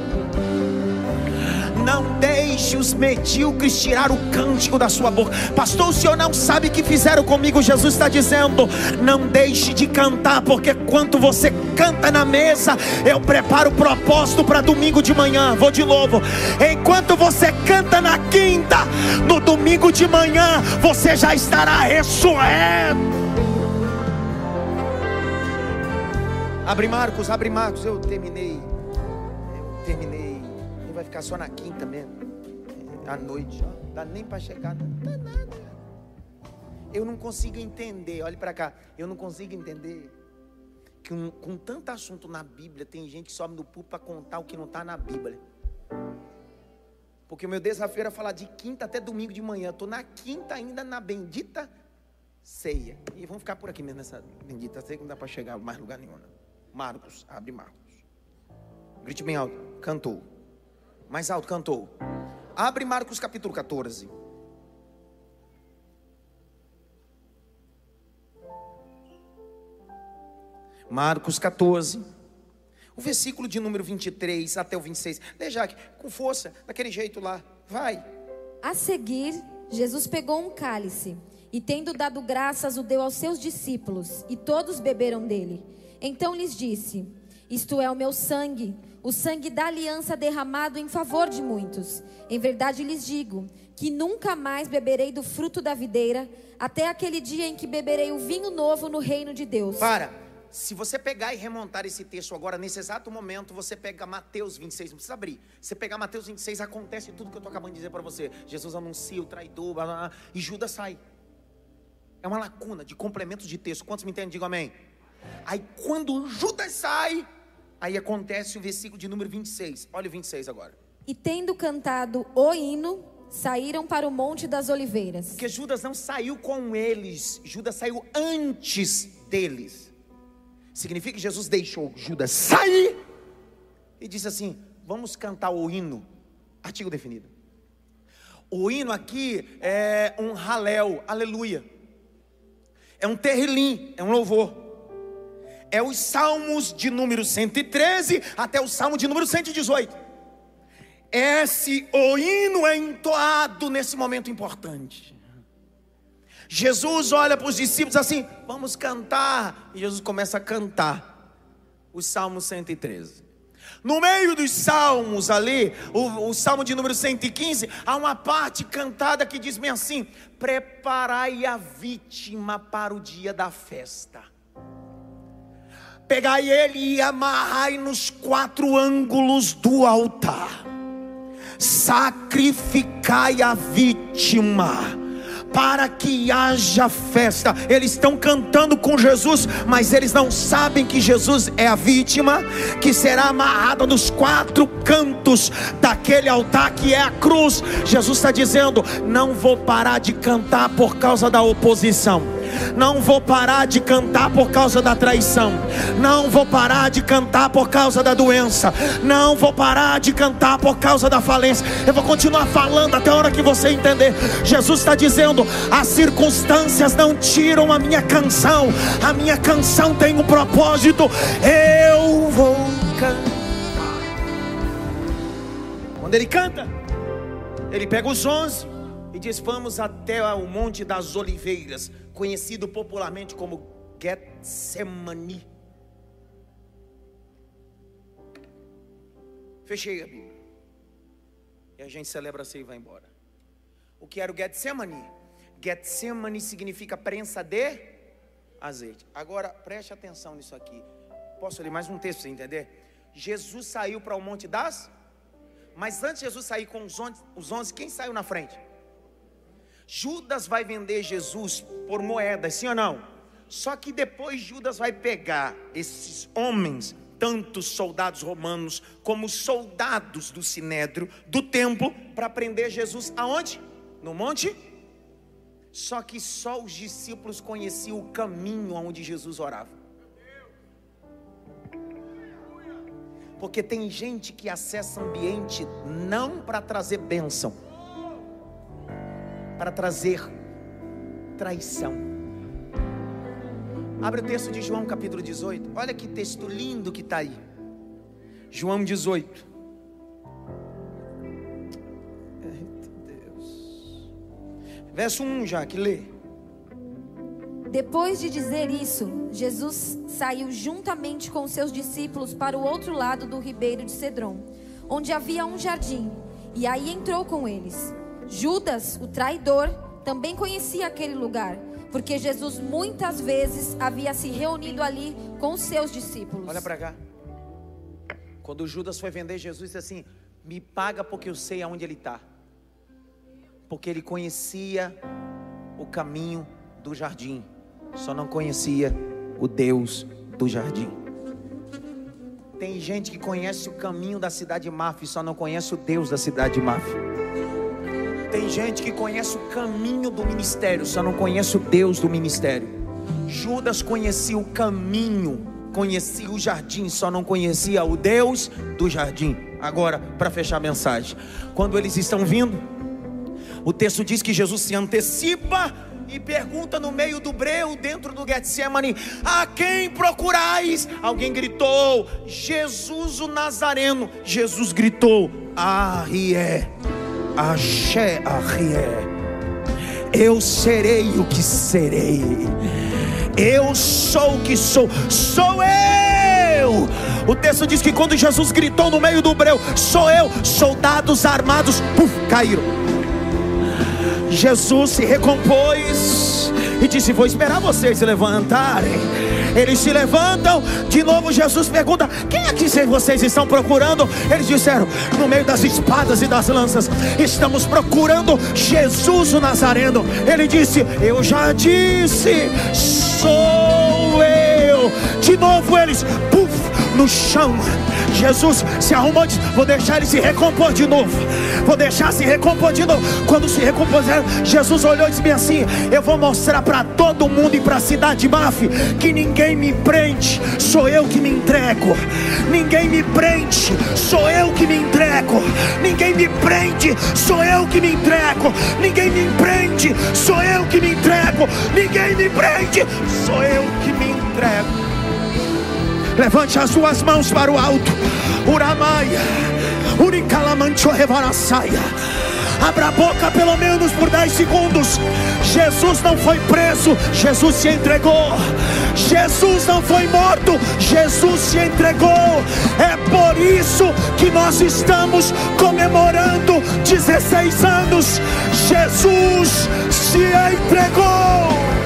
Não deixe os medíocres tirar o cântico da sua boca. Pastor, o senhor não sabe o que fizeram comigo. Jesus está dizendo: não deixe de cantar, porque quando você canta na mesa, eu preparo o propósito para domingo de manhã. Vou de novo. Enquanto você canta na quinta, no domingo de manhã, você já estará ressurreto. Abre Marcos, abre Marcos. Eu terminei. Eu terminei ficar só na quinta mesmo. À noite, ó. Dá nem para chegar, não dá nada. Eu não consigo entender, olhe para cá. Eu não consigo entender que um, com tanto assunto na Bíblia, tem gente que sobe no púlpito para contar o que não está na Bíblia. Porque o meu desafio era falar de quinta até domingo de manhã. Estou na quinta ainda na bendita ceia. E vamos ficar por aqui mesmo nessa bendita ceia que não dá para chegar mais lugar nenhum. Não. Marcos, abre Marcos. Grite bem alto. Cantou. Mais alto, cantou. Abre Marcos capítulo 14. Marcos 14. O versículo de número 23 até o 26. Lê, Jaque, com força, daquele jeito lá. Vai. A seguir, Jesus pegou um cálice e, tendo dado graças, o deu aos seus discípulos, e todos beberam dele. Então lhes disse: Isto é o meu sangue o sangue da aliança derramado em favor de muitos. Em verdade lhes digo que nunca mais beberei do fruto da videira, até aquele dia em que beberei o vinho novo no reino de Deus. Para. Se você pegar e remontar esse texto agora, nesse exato momento, você pega Mateus 26, não precisa abrir. Você pegar Mateus 26, acontece tudo que eu estou acabando de dizer para você. Jesus anuncia o traidor, blá, blá, e Judas sai. É uma lacuna de complementos de texto. Quantos me entendem? Digo amém. Aí quando Judas sai, Aí acontece o versículo de número 26. Olha o 26 agora. E tendo cantado o hino, saíram para o Monte das Oliveiras. Porque Judas não saiu com eles, Judas saiu antes deles. Significa que Jesus deixou Judas sair e disse assim: Vamos cantar o hino. Artigo definido. O hino aqui é um halel, aleluia. É um terrilim, é um louvor é os salmos de número 113 até o salmo de número 118. Esse o hino é entoado nesse momento importante. Jesus olha para os discípulos assim: vamos cantar. E Jesus começa a cantar os salmos 113. No meio dos salmos ali, o, o, salmo de número 115, há uma parte cantada que diz bem assim: Preparai a vítima para o dia da festa pegai ele e amarrai nos quatro ângulos do altar, sacrificai a vítima, para que haja festa. Eles estão cantando com Jesus, mas eles não sabem que Jesus é a vítima que será amarrada nos quatro cantos daquele altar que é a cruz. Jesus está dizendo: Não vou parar de cantar por causa da oposição. Não vou parar de cantar por causa da traição. Não vou parar de cantar por causa da doença. Não vou parar de cantar por causa da falência. Eu vou continuar falando até a hora que você entender. Jesus está dizendo: as circunstâncias não tiram a minha canção. A minha canção tem um propósito. Eu vou cantar. Quando ele canta, ele pega os onze e diz: Vamos até o Monte das Oliveiras conhecido popularmente como Getsemani. Fechei a Bíblia. E a gente celebra assim e vai embora. O que era o Getsemani? Getsemani significa prensa de azeite. Agora, preste atenção nisso aqui. Posso ler mais um texto para você entender? Jesus saiu para o Monte das. Mas antes de Jesus sair com os onze, os onze, quem saiu na frente? Judas vai vender Jesus por moedas, sim ou não? Só que depois Judas vai pegar esses homens, tanto soldados romanos como soldados do sinédrio, do templo, para prender Jesus aonde? No monte? Só que só os discípulos conheciam o caminho aonde Jesus orava. Porque tem gente que acessa ambiente não para trazer bênção, para trazer traição. Abre o texto de João capítulo 18. Olha que texto lindo que está aí. João 18. Deus. Verso 1 já, que lê. Depois de dizer isso, Jesus saiu juntamente com seus discípulos para o outro lado do ribeiro de Cedron, onde havia um jardim, e aí entrou com eles. Judas, o traidor, também conhecia aquele lugar, porque Jesus muitas vezes havia se reunido ali com seus discípulos. Olha para cá. Quando Judas foi vender Jesus, disse assim: Me paga porque eu sei aonde ele está. Porque ele conhecia o caminho do jardim, só não conhecia o Deus do jardim. Tem gente que conhece o caminho da cidade de Maf, só não conhece o Deus da cidade de Maf. Tem gente que conhece o caminho do ministério, só não conhece o Deus do ministério. Judas conhecia o caminho, conhecia o jardim, só não conhecia o Deus do jardim. Agora, para fechar a mensagem, quando eles estão vindo, o texto diz que Jesus se antecipa e pergunta no meio do breu, dentro do Getsemane: A quem procurais? Alguém gritou: Jesus o Nazareno. Jesus gritou: Arié. Axé Arrié. Eu serei o que serei. Eu sou o que sou. Sou eu. O texto diz que quando Jesus gritou no meio do breu, sou eu, soldados armados, puf, caíram. Jesus se recompôs e disse: Vou esperar vocês se levantarem. Eles se levantam, de novo Jesus pergunta: Quem é que vocês estão procurando? Eles disseram: No meio das espadas e das lanças, estamos procurando Jesus o Nazareno. Ele disse: Eu já disse, sou eu. De novo eles, puf, no chão. Jesus se arrumou e disse: Vou deixar ele se recompor de novo. Vou deixar se recompor de novo. Quando se recompuseram, Jesus olhou e disse assim: Eu vou mostrar para todo mundo e para a cidade de que ninguém me prende, sou eu que me entrego. Ninguém me prende, sou eu que me entrego. Ninguém me prende, sou eu que me entrego. Ninguém me prende, sou eu que me entrego. Ninguém me prende, sou eu que me entrego. Levante as suas mãos para o alto. Uramaia. Uricalamancho revarasaia. Abra a boca pelo menos por 10 segundos. Jesus não foi preso, Jesus se entregou. Jesus não foi morto, Jesus se entregou. É por isso que nós estamos comemorando 16 anos. Jesus se entregou.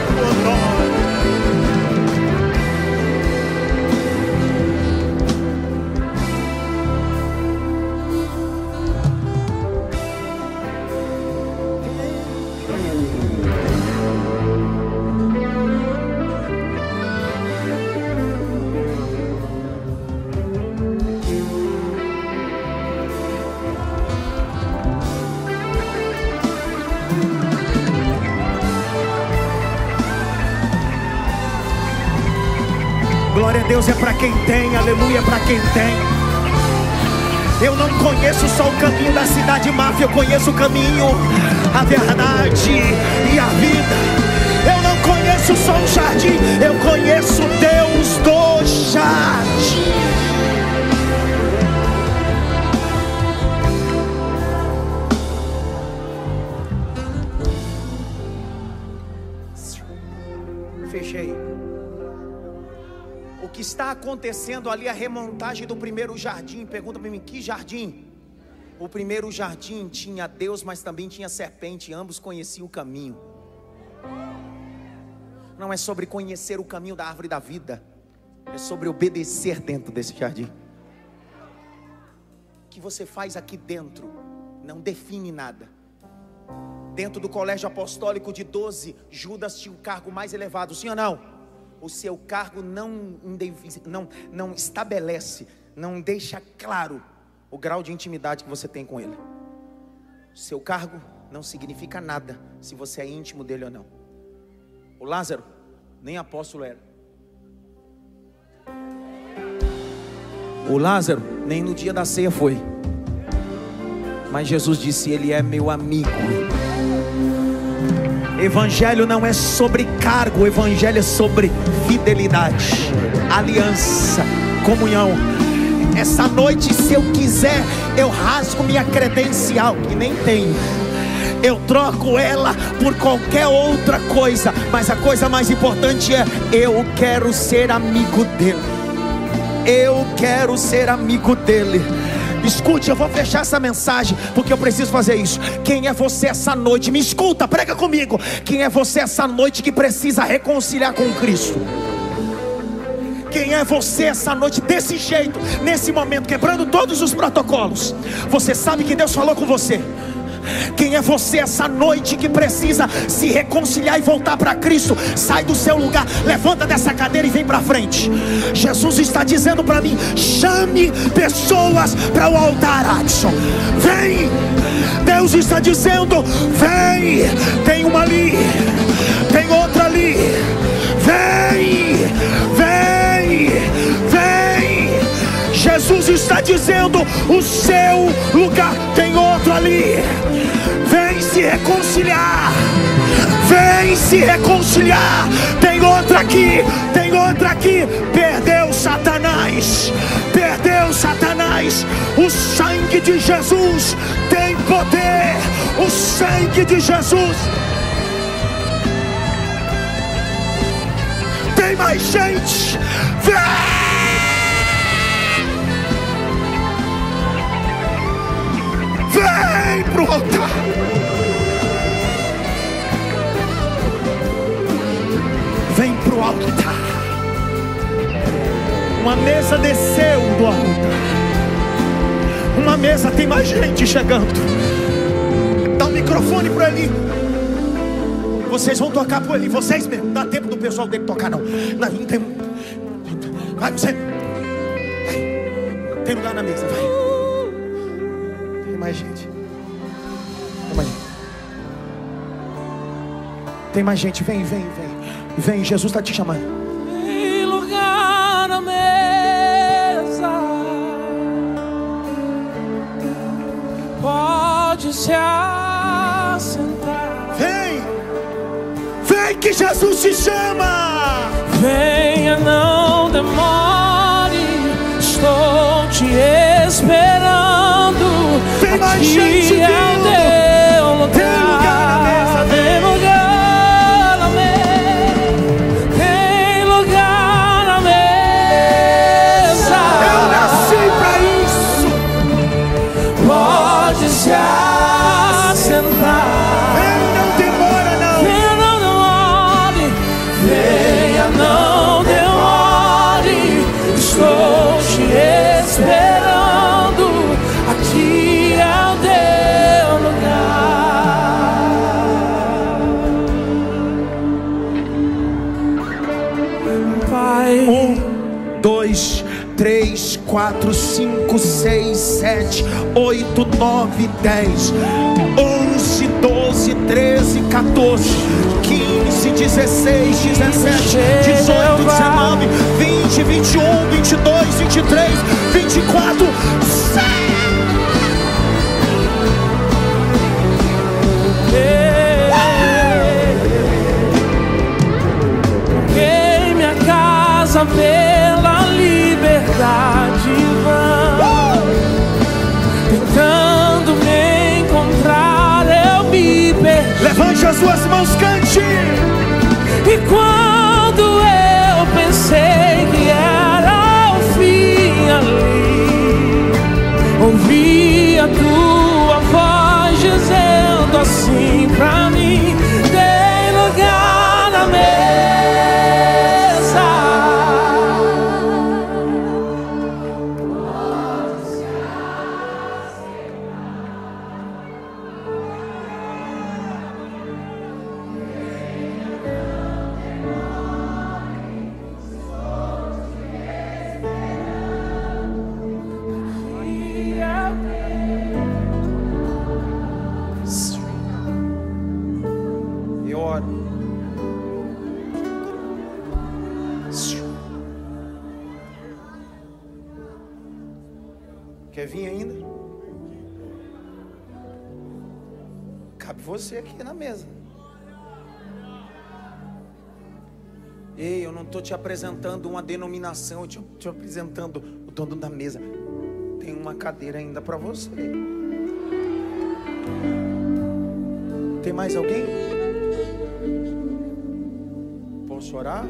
Deus é para quem tem, aleluia é para quem tem. Eu não conheço só o caminho da cidade máfia, eu conheço o caminho, a verdade e a vida. Eu não conheço só um jardim, eu conheço Deus do jardim. Que está acontecendo ali, a remontagem do primeiro jardim. Pergunta para mim: que jardim? O primeiro jardim tinha Deus, mas também tinha serpente, ambos conheciam o caminho. Não é sobre conhecer o caminho da árvore da vida, é sobre obedecer dentro desse jardim. O que você faz aqui dentro não define nada. Dentro do colégio apostólico de 12, Judas tinha o cargo mais elevado, sim ou não? O seu cargo não, não, não estabelece, não deixa claro o grau de intimidade que você tem com Ele. Seu cargo não significa nada se você é íntimo dele ou não. O Lázaro, nem apóstolo era. O Lázaro, nem no dia da ceia foi. Mas Jesus disse: Ele é meu amigo. Evangelho não é sobre cargo, evangelho é sobre fidelidade, aliança, comunhão. Essa noite, se eu quiser, eu rasgo minha credencial, que nem tenho. Eu troco ela por qualquer outra coisa, mas a coisa mais importante é: eu quero ser amigo dele. Eu quero ser amigo dele. Escute, eu vou fechar essa mensagem porque eu preciso fazer isso. Quem é você essa noite? Me escuta, prega comigo. Quem é você essa noite que precisa reconciliar com Cristo? Quem é você essa noite desse jeito, nesse momento, quebrando todos os protocolos? Você sabe que Deus falou com você. Quem é você essa noite que precisa se reconciliar e voltar para Cristo? Sai do seu lugar, levanta dessa cadeira e vem para frente. Jesus está dizendo para mim: chame pessoas para o altar, Adson. Vem. Deus está dizendo: vem. Tem uma ali, tem outra Jesus está dizendo: o seu lugar tem outro ali se reconciliar. Vem se reconciliar. Tem outra aqui, tem outra aqui. Perdeu Satanás, perdeu Satanás. O sangue de Jesus tem poder. O sangue de Jesus. Tem mais gente. Vem! Vem pro altar. vem para o altar. Uma mesa desceu do altar. Uma mesa tem mais gente chegando. Dá o um microfone para ele. Vocês vão tocar por ele, vocês mesmo. Não dá tempo do pessoal dele tocar, não. Não, não tem. Vai você. Vai. Tem lugar na mesa, vai. Tem mais gente. Tem mais gente. Tem mais gente, vem, vem, vem. Vem, Jesus está te chamando. Em lugar na mesa, pode se assentar. Vem, vem que Jesus te chama. Venha, não demore, estou te esperando. Tem mais Aqui gente 5, 6, 7, 8, 9, 10, 11, 12, 13, 14, 15, 16, 17, 18, 19, 20, 21, 22, 23, 24, 7. Queime a casa pela liberdade. Levante as suas mãos, cante. E quando eu pensei que era o fim ali, ouvi a tua voz dizendo assim pra mim: você aqui na mesa. Ei, eu não estou te apresentando uma denominação, eu estou te apresentando o dono da mesa. Tem uma cadeira ainda para você. Tem mais alguém? Posso orar?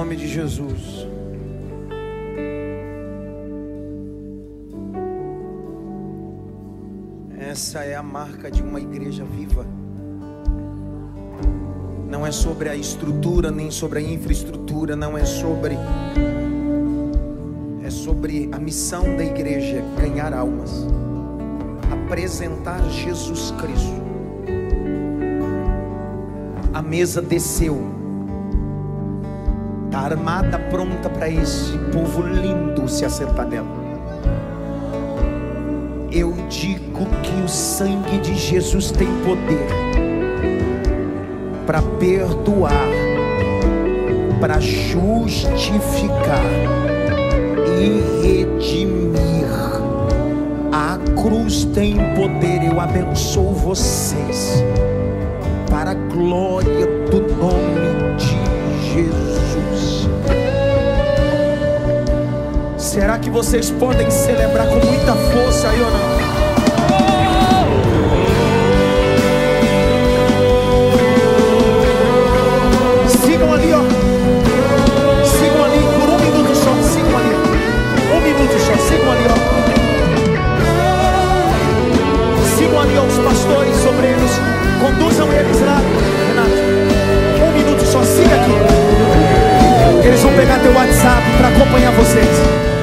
Nome de Jesus. Essa é a marca de uma igreja viva. Não é sobre a estrutura, nem sobre a infraestrutura, não é sobre. É sobre a missão da igreja: ganhar almas, apresentar Jesus Cristo. A mesa desceu, está armada, pronta para esse povo lindo se assentar nela. Eu digo que o sangue de Jesus tem poder para perdoar, para justificar e redimir. A cruz tem poder, eu abençoo vocês para a glória do nome de Será que vocês podem celebrar com muita força aí ou não? Sigam ali, ó. Sigam ali por um minuto só. Sigam ali. Um minuto só. Sigam ali, ó. Sigam ali, ó, os pastores, obreiros. Conduzam eles lá. Renato. Um minuto só. Siga aqui. Eles vão pegar teu WhatsApp para acompanhar vocês.